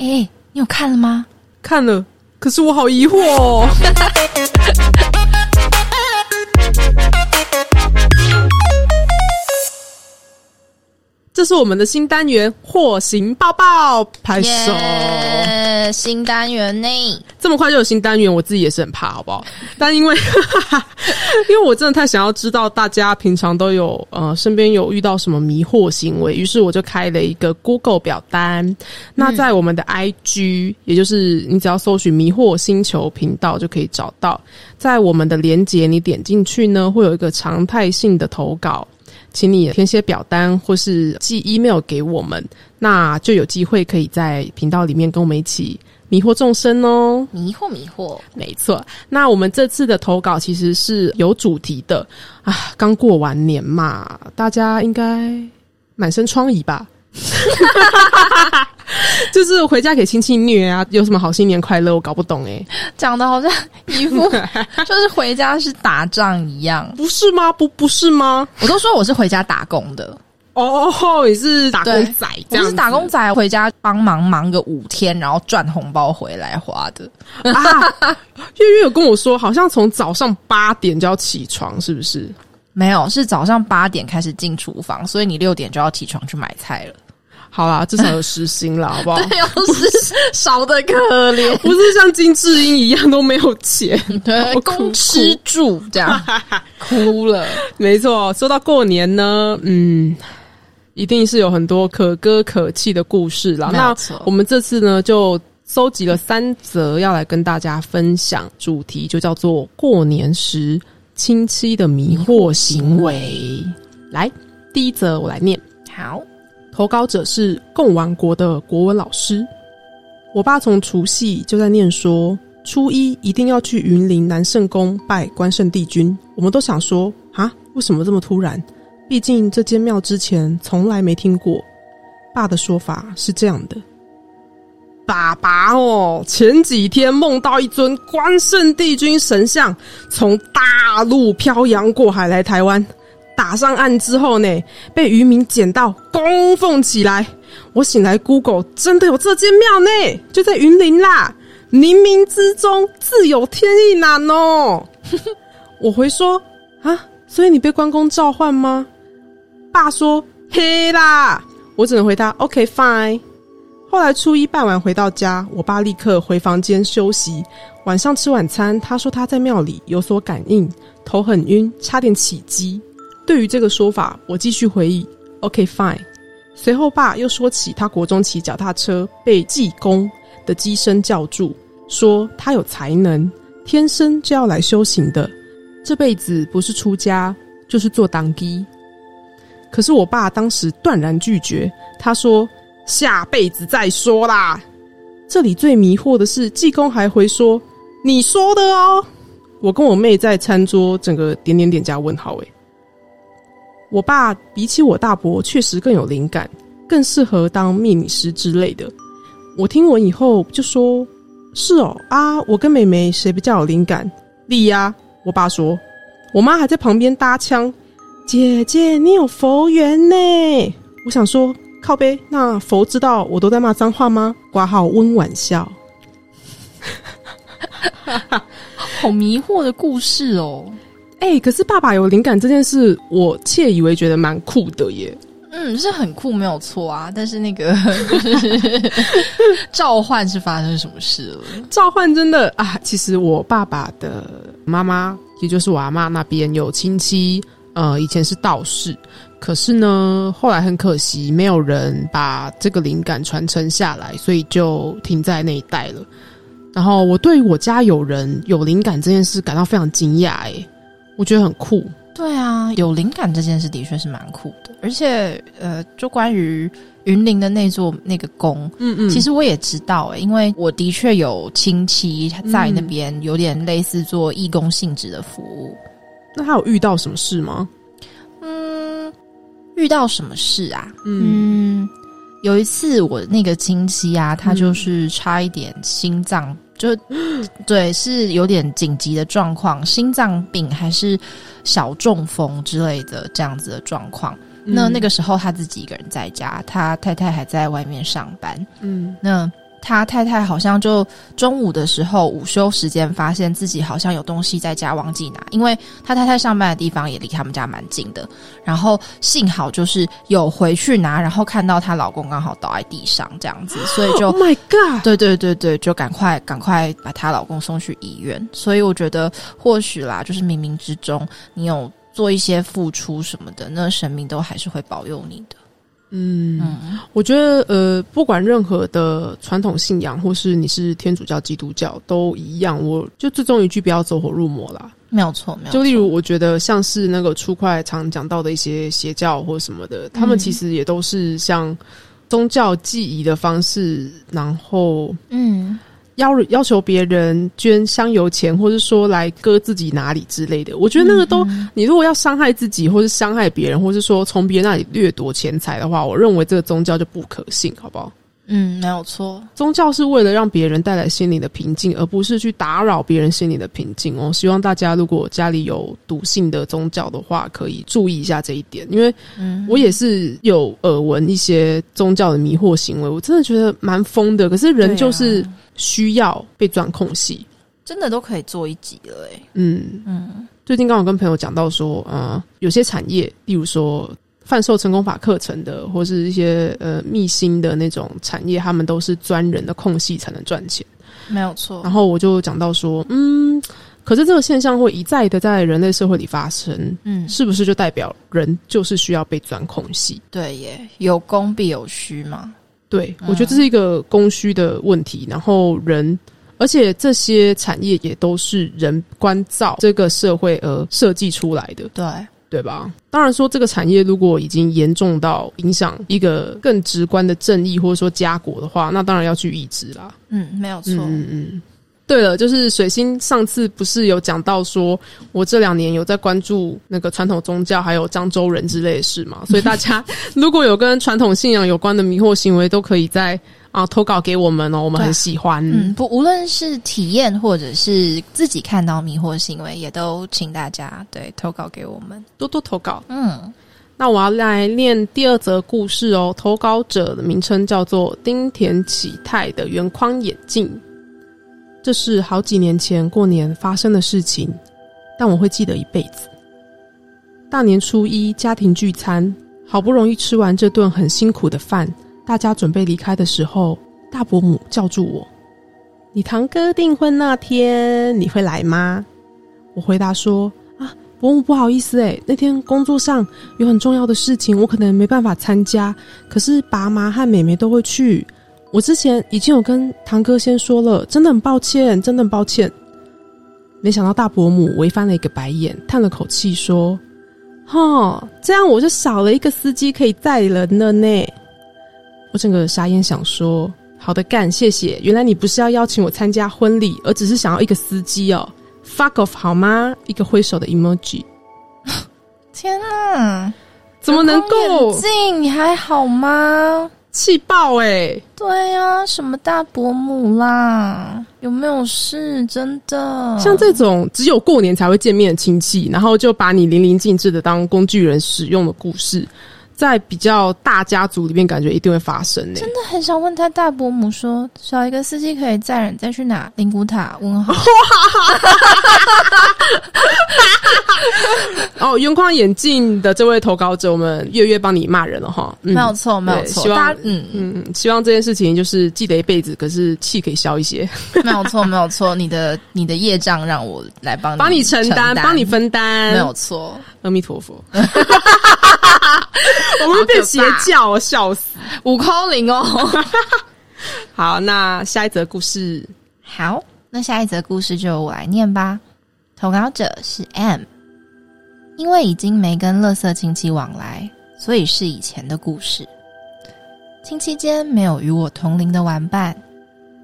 哎，你有看了吗？看了，可是我好疑惑哦。这是我们的新单元“货行抱抱”，拍手！新单元呢，这么快就有新单元，我自己也是很怕，好不好？但因为 因为我真的太想要知道大家平常都有呃身边有遇到什么迷惑行为，于是我就开了一个 Google 表单。那在我们的 IG，也就是你只要搜寻“迷惑星球”频道就可以找到。在我们的连接，你点进去呢，会有一个常态性的投稿。请你填写表单或是寄 email 给我们，那就有机会可以在频道里面跟我们一起迷惑众生哦。迷惑迷惑，没错。那我们这次的投稿其实是有主题的啊，刚过完年嘛，大家应该满身疮痍吧。就是回家给亲戚虐啊，有什么好新年快乐？我搞不懂哎，讲的好像一副 就是回家是打仗一样，不是吗？不不是吗？我都说我是回家打工的哦，你是打工仔，我是打工仔，回家帮忙忙个五天，然后赚红包回来花的啊。月月有跟我说，好像从早上八点就要起床，是不是？没有，是早上八点开始进厨房，所以你六点就要起床去买菜了。好啦，至少有实薪了，好不好？不是少的可怜，不是像金智英一样都没有钱，对，供吃住这样哭了。没错，说到过年呢，嗯，一定是有很多可歌可泣的故事啦。那我们这次呢，就搜集了三则要来跟大家分享，主题就叫做过年时亲戚的迷惑行为。来，第一则我来念，好。投稿者是共王国的国文老师。我爸从除夕就在念说，初一一定要去云林南圣宫拜关圣帝君。我们都想说，啊，为什么这么突然？毕竟这间庙之前从来没听过。爸的说法是这样的：爸爸哦，前几天梦到一尊关圣帝君神像从大陆漂洋过海来台湾。打上岸之后呢，被渔民捡到供奉起来。我醒来，Google 真的有这间庙呢，就在云林啦。冥冥之中自有天意难哦。我回说啊，所以你被关公召唤吗？爸说嘿啦，我只能回答 OK fine。后来初一拜完回到家，我爸立刻回房间休息。晚上吃晚餐，他说他在庙里有所感应，头很晕，差点起鸡。对于这个说法，我继续回忆。OK fine。随后，爸又说起他国中骑脚踏车被济公的机身叫住，说他有才能，天生就要来修行的，这辈子不是出家就是做当机。可是我爸当时断然拒绝，他说下辈子再说啦。这里最迷惑的是，济公还回说你说的哦。我跟我妹在餐桌，整个点点点加问号诶。我爸比起我大伯确实更有灵感，更适合当秘密师之类的。我听闻以后就说：“是哦啊，我跟妹妹谁比较有灵感？”丽呀，我爸说。我妈还在旁边搭腔：“姐姐，你有佛缘呢。”我想说靠背，那佛知道我都在骂脏话吗？挂号温婉笑，好迷惑的故事哦。哎，可是爸爸有灵感这件事，我窃以为觉得蛮酷的耶。嗯，是很酷，没有错啊。但是那个 召唤是发生什么事了？召唤真的啊，其实我爸爸的妈妈，也就是我阿妈那边有亲戚，呃，以前是道士，可是呢，后来很可惜，没有人把这个灵感传承下来，所以就停在那一代了。然后我对我家有人有灵感这件事感到非常惊讶，哎。我觉得很酷，对啊，有灵感这件事的确是蛮酷的，而且呃，就关于云林的那座那个宫，嗯嗯，其实我也知道，因为我的确有亲戚在那边，有点类似做义工性质的服务。那他有遇到什么事吗？嗯，遇到什么事啊？嗯，有一次我那个亲戚啊，他就是差一点心脏。就 对，是有点紧急的状况，心脏病还是小中风之类的这样子的状况。那那个时候他自己一个人在家，他太太还在外面上班。嗯，那他太太好像就中午的时候午休时间，发现自己好像有东西在家忘记拿，因为他太太上班的地方也离他们家蛮近的。然后幸好就是有回去拿，然后看到她老公刚好倒在地上这样子，所以就 Oh my God！对对对对，就赶快赶快把她老公送去医院。所以我觉得或许啦，就是冥冥之中你有做一些付出什么的，那神明都还是会保佑你的。嗯，我觉得呃，不管任何的传统信仰，或是你是天主教、基督教，都一样。我就最终一句，不要走火入魔啦。没有错，没有。就例如，我觉得像是那个初快常讲到的一些邪教或什么的，他们其实也都是像宗教记忆的方式，然后嗯。要要求别人捐香油钱，或者说来割自己哪里之类的，我觉得那个都，你如果要伤害自己，或是伤害别人，或是说从别人那里掠夺钱财的话，我认为这个宗教就不可信，好不好？嗯，没有错。宗教是为了让别人带来心灵的平静，而不是去打扰别人心灵的平静哦。希望大家如果家里有笃信的宗教的话，可以注意一下这一点，因为我也是有耳闻一些宗教的迷惑行为，我真的觉得蛮疯的。可是人就是需要被钻空隙，真的都可以做一集了哎。嗯嗯，最近刚好跟朋友讲到说，呃，有些产业，例如说。贩售成功法课程的，或是一些呃秘辛的那种产业，他们都是钻人的空隙才能赚钱，没有错。然后我就讲到说，嗯，可是这个现象会一再的在人类社会里发生，嗯，是不是就代表人就是需要被钻空隙？对耶，有功必有需嘛。对，我觉得这是一个供需的问题。然后人，而且这些产业也都是人关照这个社会而设计出来的。对。对吧？当然说，这个产业如果已经严重到影响一个更直观的正义，或者说家国的话，那当然要去抑制啦。嗯，没有错。嗯嗯。对了，就是水星上次不是有讲到说，我这两年有在关注那个传统宗教，还有漳州人之类的事嘛？所以大家 如果有跟传统信仰有关的迷惑行为，都可以在。啊，投稿给我们哦，我们很喜欢。嗯，不，无论是体验或者是自己看到迷惑行为，也都请大家对投稿给我们，多多投稿。嗯，那我要来念第二则故事哦。投稿者的名称叫做丁田启泰的圆框眼镜。这是好几年前过年发生的事情，但我会记得一辈子。大年初一家庭聚餐，好不容易吃完这顿很辛苦的饭。大家准备离开的时候，大伯母叫住我：“你堂哥订婚那天你会来吗？”我回答说：“啊，伯母不好意思，诶，那天工作上有很重要的事情，我可能没办法参加。可是爸妈和妹妹都会去。我之前已经有跟堂哥先说了，真的很抱歉，真的很抱歉。”没想到大伯母微翻了一个白眼，叹了口气说：“哈，这样我就少了一个司机可以载人了呢。”我整个傻眼，想说：“好的，干，谢谢。原来你不是要邀请我参加婚礼，而只是想要一个司机哦。”Fuck off，好吗？一个挥手的 emoji。天啊，怎么能够？镜，你还好吗？气爆哎！对呀，什么大伯母啦？有没有事？真的？像这种只有过年才会见面的亲戚，然后就把你淋漓尽致的当工具人使用的故事。在比较大家族里面，感觉一定会发生呢。真的很想问他大伯母说：“少一个司机可以载人再去哪？”灵谷塔问号。哦，圆框眼镜的这位投稿者，我们月月帮你骂人了哈。没有错，没有错。希望嗯嗯，希望这件事情就是记得一辈子，可是气可以消一些。没有错，没有错。你的你的业障让我来帮你帮你承担，帮你分担。没有错，阿弥陀佛。我们变邪教，笑死！五扣零哦。好，那下一则故事。好，那下一则故事就我来念吧。投稿者是 M，因为已经没跟乐色亲戚往来，所以是以前的故事。亲戚间没有与我同龄的玩伴，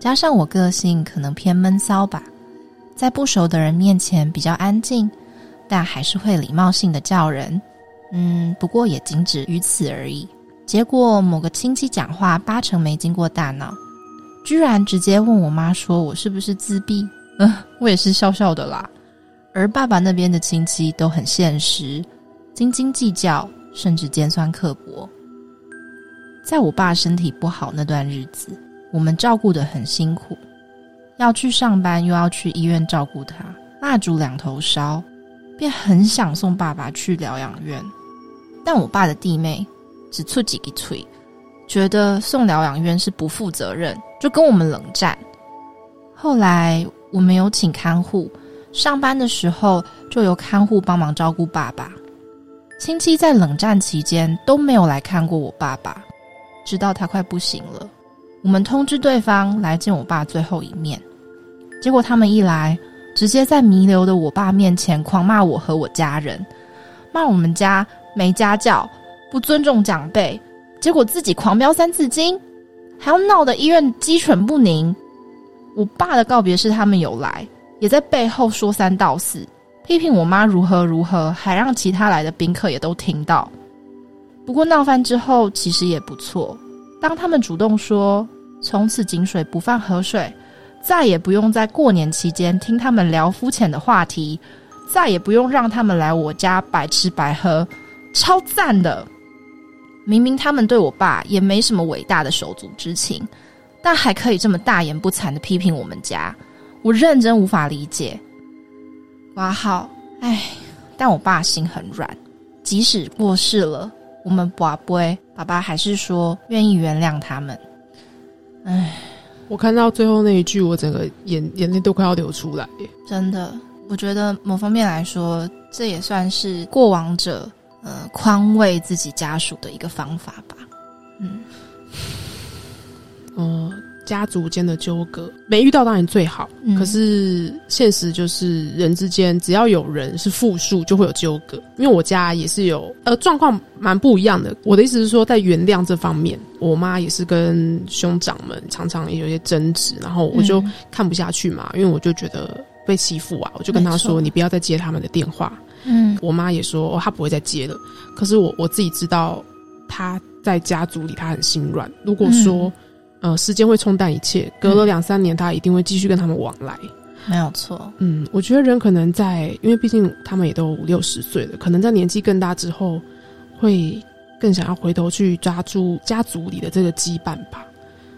加上我个性可能偏闷骚吧，在不熟的人面前比较安静，但还是会礼貌性的叫人。嗯，不过也仅止于此而已。结果某个亲戚讲话八成没经过大脑，居然直接问我妈说我是不是自闭？嗯，我也是笑笑的啦。而爸爸那边的亲戚都很现实，斤斤计较，甚至尖酸刻薄。在我爸身体不好那段日子，我们照顾的很辛苦，要去上班又要去医院照顾他，蜡烛两头烧，便很想送爸爸去疗养院。但我爸的弟妹只出几个嘴，觉得送疗养院是不负责任，就跟我们冷战。后来我们有请看护，上班的时候就由看护帮忙照顾爸爸。亲戚在冷战期间都没有来看过我爸爸，直到他快不行了，我们通知对方来见我爸最后一面。结果他们一来，直接在弥留的我爸面前狂骂我和我家人，骂我们家没家教、不尊重长辈，结果自己狂飙三字经，还要闹得医院鸡犬不宁。我爸的告别是他们有来，也在背后说三道四。批评我妈如何如何，还让其他来的宾客也都听到。不过闹翻之后，其实也不错。当他们主动说从此井水不犯河水，再也不用在过年期间听他们聊肤浅的话题，再也不用让他们来我家白吃白喝，超赞的。明明他们对我爸也没什么伟大的手足之情，但还可以这么大言不惭的批评我们家，我认真无法理解。挂号，唉，但我爸心很软，即使过世了，我们不会，爸爸还是说愿意原谅他们。唉，我看到最后那一句，我整个眼眼泪都快要流出来。真的，我觉得某方面来说，这也算是过往者呃宽慰自己家属的一个方法吧。嗯，家族间的纠葛没遇到当然最好，可是现实就是人之间只要有人是复数，就会有纠葛。因为我家也是有呃状况蛮不一样的。我的意思是说，在原谅这方面，我妈也是跟兄长们常常也有些争执，然后我就看不下去嘛，因为我就觉得被欺负啊，我就跟他说：“你不要再接他们的电话。”嗯，我妈也说：“哦，她不会再接了。”可是我我自己知道，她在家族里她很心软。如果说呃，时间会冲淡一切。隔了两三年，他一定会继续跟他们往来，没有错。嗯，我觉得人可能在，因为毕竟他们也都五六十岁了，可能在年纪更大之后，会更想要回头去抓住家族里的这个羁绊吧。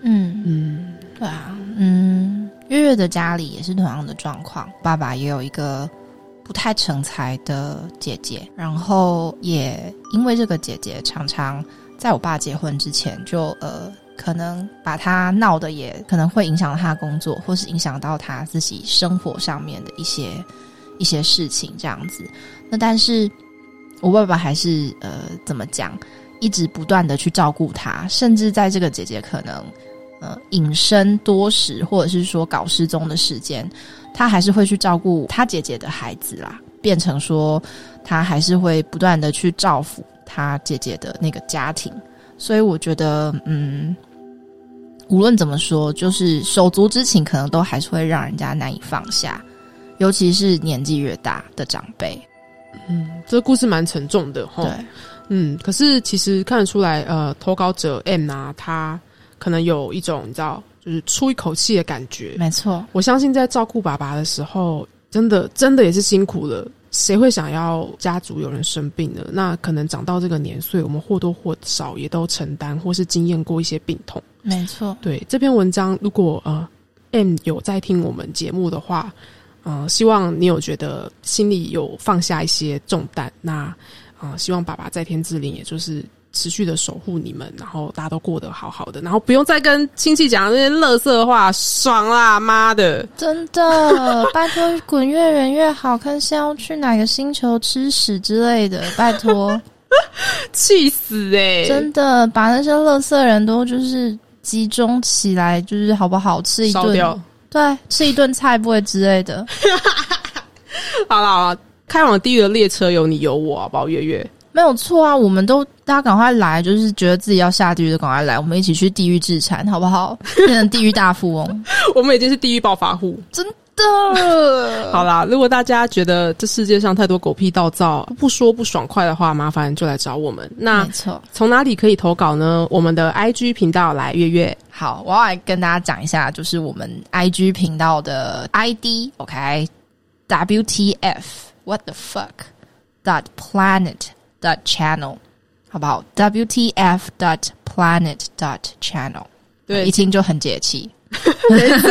嗯嗯，对啊，嗯，月月的家里也是同样的状况，爸爸也有一个不太成才的姐姐，然后也因为这个姐姐常常在我爸结婚之前就呃。可能把他闹的也可能会影响他工作，或是影响到他自己生活上面的一些一些事情，这样子。那但是我爸爸还是呃怎么讲，一直不断的去照顾他，甚至在这个姐姐可能呃隐身多时，或者是说搞失踪的时间，他还是会去照顾他姐姐的孩子啦，变成说他还是会不断的去照顾他姐姐的那个家庭。所以我觉得，嗯。无论怎么说，就是手足之情，可能都还是会让人家难以放下，尤其是年纪越大的长辈。嗯，这个故事蛮沉重的哈。对，嗯，可是其实看得出来，呃，投稿者 M 啊，他可能有一种你知道，就是出一口气的感觉。没错，我相信在照顾爸爸的时候，真的真的也是辛苦了。谁会想要家族有人生病呢？那可能长到这个年岁，我们或多或少也都承担或是经验过一些病痛。没错，对这篇文章，如果呃 M 有在听我们节目的话，呃，希望你有觉得心里有放下一些重担。那啊，希望爸爸在天之灵，也就是。持续的守护你们，然后大家都过得好好的，然后不用再跟亲戚讲那些乐色话，爽啦！妈的，真的，拜托滚越远越好看，是要去哪个星球吃屎之类的？拜托，气死哎！真的，把那些乐色人都就是集中起来，就是好不好吃一顿？对，吃一顿菜不会之类的。好了好了，开往地狱的列车有你有我，好不好？月月。没有错啊，我们都大家赶快来，就是觉得自己要下地狱的赶快来，我们一起去地狱自产，好不好？变成地狱大富翁，我们已经是地狱暴发户，真的。好啦，如果大家觉得这世界上太多狗屁道造，不说不爽快的话，麻烦就来找我们。那没错，从哪里可以投稿呢？我们的 I G 频道来月月。好，我要来跟大家讲一下，就是我们 I G 频道的 I D，OK，W T F，What the fuck，Dot Planet。Dot channel，好不好？WTF dot planet dot channel。对一听就很解气。没错，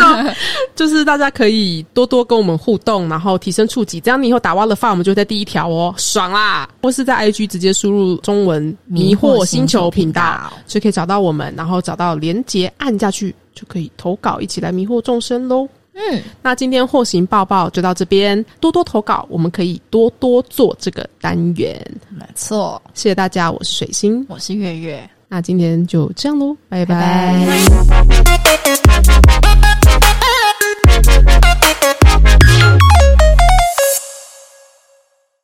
就是大家可以多多跟我们互动，然后提升触及，这样你以后打挖了饭，我们就在第一条哦，爽啦！或是在 IG 直接输入中文“迷惑星球”频道，就可以找到我们，然后找到连接按下去，就可以投稿，一起来迷惑众生喽。嗯，那今天祸行报报就到这边，多多投稿，我们可以多多做这个单元。没错，谢谢大家，我是水星，我是月月，那今天就这样喽，拜拜。